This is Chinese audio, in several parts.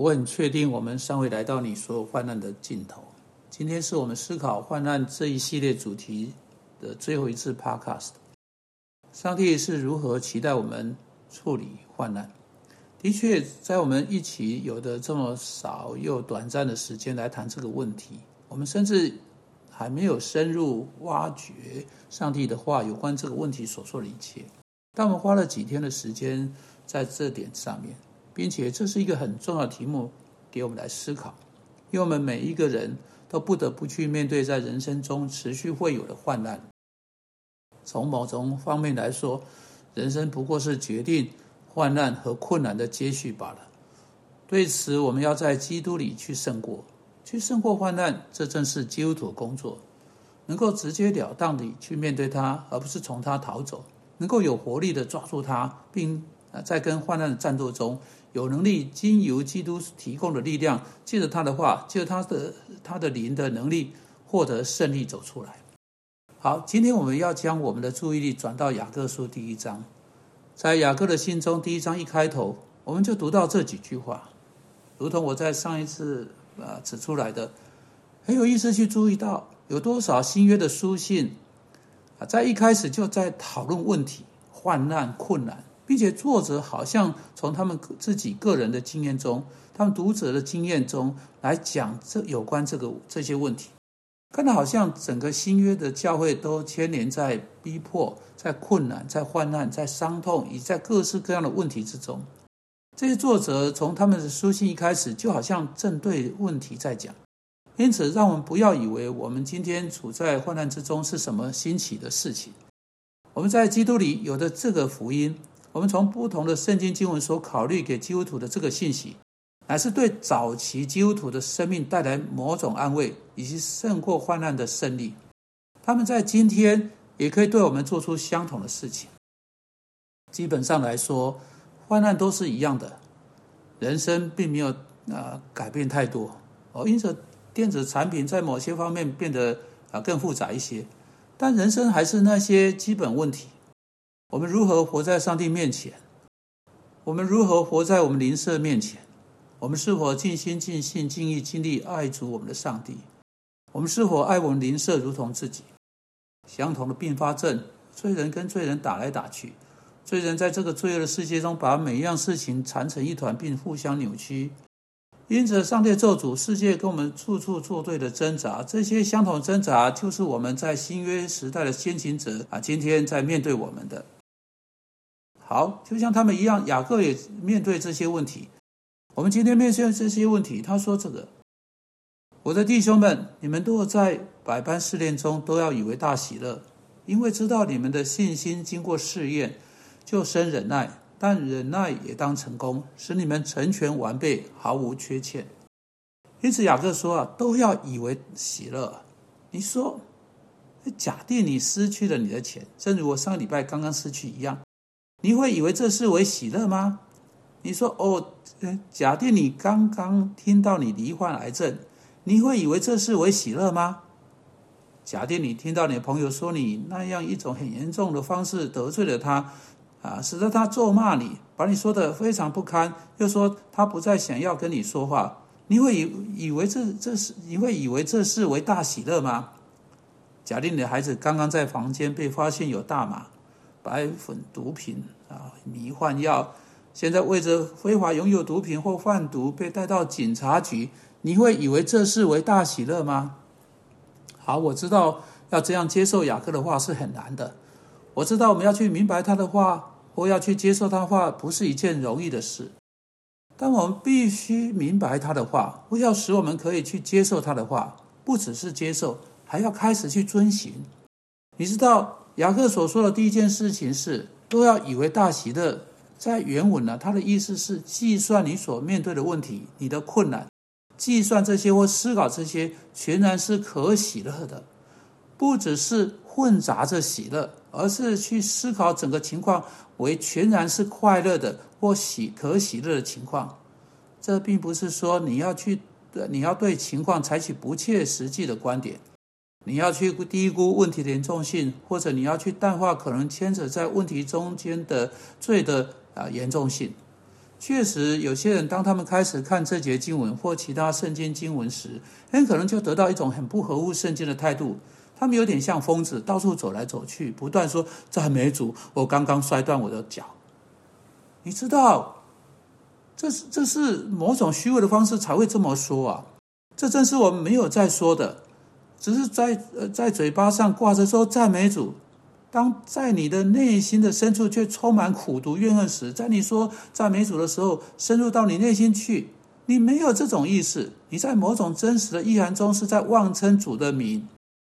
我很确定，我们尚未来到你所有患难的尽头。今天是我们思考患难这一系列主题的最后一次 Podcast。上帝是如何期待我们处理患难？的确，在我们一起有的这么少又短暂的时间来谈这个问题，我们甚至还没有深入挖掘上帝的话有关这个问题所说的一切。但我们花了几天的时间在这点上面。并且这是一个很重要的题目，给我们来思考，因为我们每一个人都不得不去面对在人生中持续会有的患难。从某种方面来说，人生不过是决定患难和困难的接续罢了。对此，我们要在基督里去胜过，去胜过患难，这正是基督徒工作。能够直截了当地去面对它，而不是从它逃走；能够有活力的抓住它，并在跟患难的战斗中。有能力经由基督提供的力量，借着他的话，借着他的他的灵的能力，获得胜利走出来。好，今天我们要将我们的注意力转到雅各书第一章，在雅各的信中，第一章一开头，我们就读到这几句话，如同我在上一次啊指出来的，很有意思。去注意到有多少新约的书信啊，在一开始就在讨论问题、患难、困难。并且作者好像从他们自己个人的经验中，他们读者的经验中来讲这有关这个这些问题，看到好像整个新约的教会都牵连在逼迫、在困难、在患难、在伤痛，以及在各式各样的问题之中。这些作者从他们的书信一开始，就好像正对问题在讲。因此，让我们不要以为我们今天处在患难之中是什么新奇的事情。我们在基督里有的这个福音。我们从不同的圣经经文所考虑给基督徒的这个信息，乃是对早期基督徒的生命带来某种安慰，以及胜过患难的胜利。他们在今天也可以对我们做出相同的事情。基本上来说，患难都是一样的，人生并没有啊改变太多哦。因此，电子产品在某些方面变得啊更复杂一些，但人生还是那些基本问题。我们如何活在上帝面前？我们如何活在我们邻舍面前？我们是否尽心尽性尽意尽力爱主我们的上帝？我们是否爱我们邻舍如同自己？相同的并发症，罪人跟罪人打来打去，罪人在这个罪恶的世界中，把每一样事情缠成一团，并互相扭曲。因此，上帝咒诅世界跟我们处处作对的挣扎，这些相同挣扎，就是我们在新约时代的先行者啊，今天在面对我们的。好，就像他们一样，雅各也面对这些问题。我们今天面对这些问题，他说：“这个，我的弟兄们，你们都在百般试炼中，都要以为大喜乐，因为知道你们的信心经过试验，就生忍耐。但忍耐也当成功，使你们成全完备，毫无缺欠。因此，雅各说啊，都要以为喜乐。你说，假定你失去了你的钱，正如我上个礼拜刚刚失去一样。”你会以为这是为喜乐吗？你说哦，假定你刚刚听到你罹患癌症，你会以为这是为喜乐吗？假定你听到你的朋友说你那样一种很严重的方式得罪了他，啊，使得他咒骂你，把你说的非常不堪，又说他不再想要跟你说话，你会以以为这这是你会以为这是为大喜乐吗？假定你的孩子刚刚在房间被发现有大麻。白粉毒品啊，迷幻药，现在为着非法拥有毒品或贩毒被带到警察局，你会以为这是为大喜乐吗？好，我知道要这样接受雅各的话是很难的，我知道我们要去明白他的话或要去接受他的话不是一件容易的事，但我们必须明白他的话，不要使我们可以去接受他的话，不只是接受，还要开始去遵循。你知道？雅各所说的第一件事情是，都要以为大喜乐。在原文呢，他的意思是计算你所面对的问题、你的困难，计算这些或思考这些，全然是可喜乐的，不只是混杂着喜乐，而是去思考整个情况为全然是快乐的或喜可喜乐的情况。这并不是说你要去，你要对情况采取不切实际的观点。你要去低估问题的严重性，或者你要去淡化可能牵扯在问题中间的罪的啊严重性。确实，有些人当他们开始看这节经文或其他圣经经文时，很可能就得到一种很不合乎圣经的态度。他们有点像疯子，到处走来走去，不断说赞美主。我刚刚摔断我的脚，你知道，这是这是某种虚伪的方式才会这么说啊！这正是我们没有在说的，只是在呃在嘴巴上挂着说赞美主。当在你的内心的深处却充满苦毒怨恨时，在你说赞美主的时候，深入到你内心去，你没有这种意识，你在某种真实的意涵中是在妄称主的名。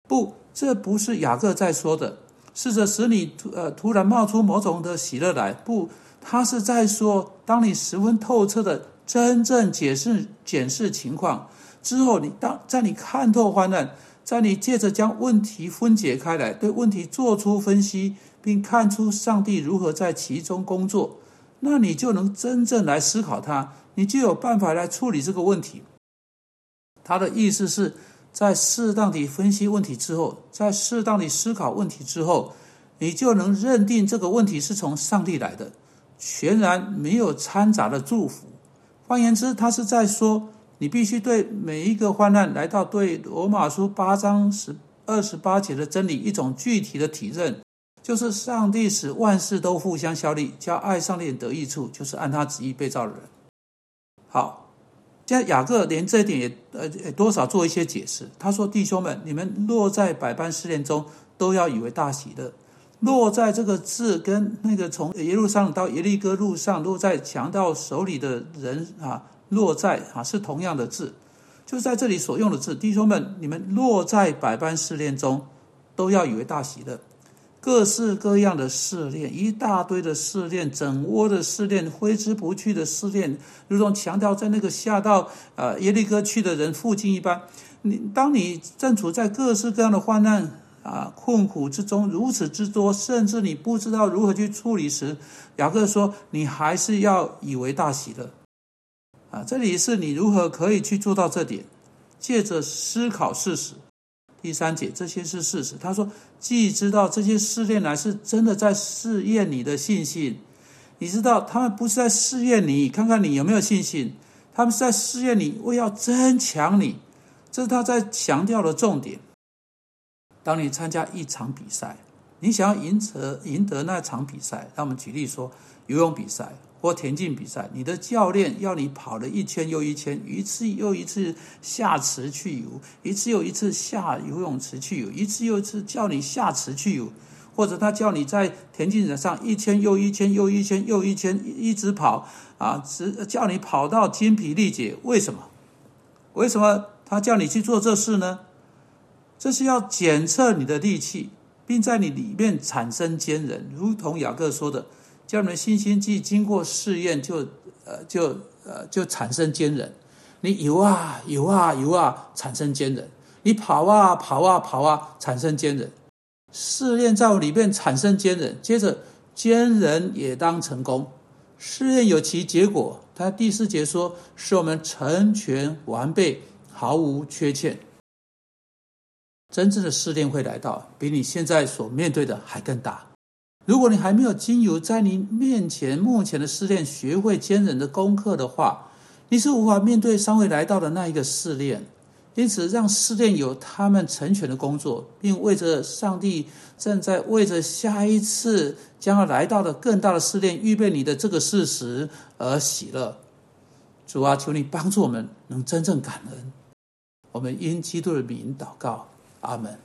不，这不是雅各在说的，试着使你突呃突然冒出某种的喜乐来。不，他是在说，当你十分透彻的真正解释检视情况之后，你当在你看透患难。在你借着将问题分解开来，对问题做出分析，并看出上帝如何在其中工作，那你就能真正来思考它，你就有办法来处理这个问题。他的意思是在适当的分析问题之后，在适当的思考问题之后，你就能认定这个问题是从上帝来的，全然没有掺杂的祝福。换言之，他是在说。你必须对每一个患难来到对罗马书八章十二十八节的真理一种具体的体认，就是上帝使万事都互相效力，叫爱上帝得益处，就是按他旨意被造的人。好，现在雅各连这一点也呃多少做一些解释。他说：“弟兄们，你们落在百般试炼中，都要以为大喜乐。落在这个字跟那个从耶路撒冷到耶利哥路上落在强盗手里的人啊。”落在啊是同样的字，就是在这里所用的字。弟兄们，你们落在百般试炼中，都要以为大喜乐。各式各样的试炼，一大堆的试炼，整窝的试炼，挥之不去的试炼，如同强调在那个下到呃耶利哥去的人附近一般。你当你正处在各式各样的患难啊困苦之中，如此之多，甚至你不知道如何去处理时，雅各说，你还是要以为大喜的。啊，这里是你如何可以去做到这点？借着思考事实。第三节，这些是事实。他说，既知道这些试炼来是真的在试验你的信心，你知道他们不是在试验你，看看你有没有信心，他们是在试验你，为要增强你。这是他在强调的重点。当你参加一场比赛，你想要赢得赢得那场比赛，让我们举例说，游泳比赛。或田径比赛，你的教练要你跑了一圈又一圈，一次又一次下池去游，一次又一次下游泳池去游，一次又一次叫你下池去游，或者他叫你在田径场上一圈又一圈又一圈又一圈一直跑啊，直叫你跑到精疲力竭。为什么？为什么他叫你去做这事呢？这是要检测你的力气，并在你里面产生坚韧，如同雅各说的。叫你们信心既经过试验，就呃就呃就产生坚韧。你游啊游啊游啊，产生坚韧；你跑啊跑啊跑啊，产生坚韧。试炼在里面产生坚韧，接着坚韧也当成功。试验有其结果，他第四节说，使我们成全完备，毫无缺陷。真正的试炼会来到，比你现在所面对的还更大。如果你还没有经由在你面前目前的试炼，学会坚忍的功课的话，你是无法面对尚未来到的那一个试炼。因此，让试炼有他们成全的工作，并为着上帝正在为着下一次将要来到的更大的试炼预备你的这个事实而喜乐。主啊，求你帮助我们能真正感恩。我们因基督的名祷告，阿门。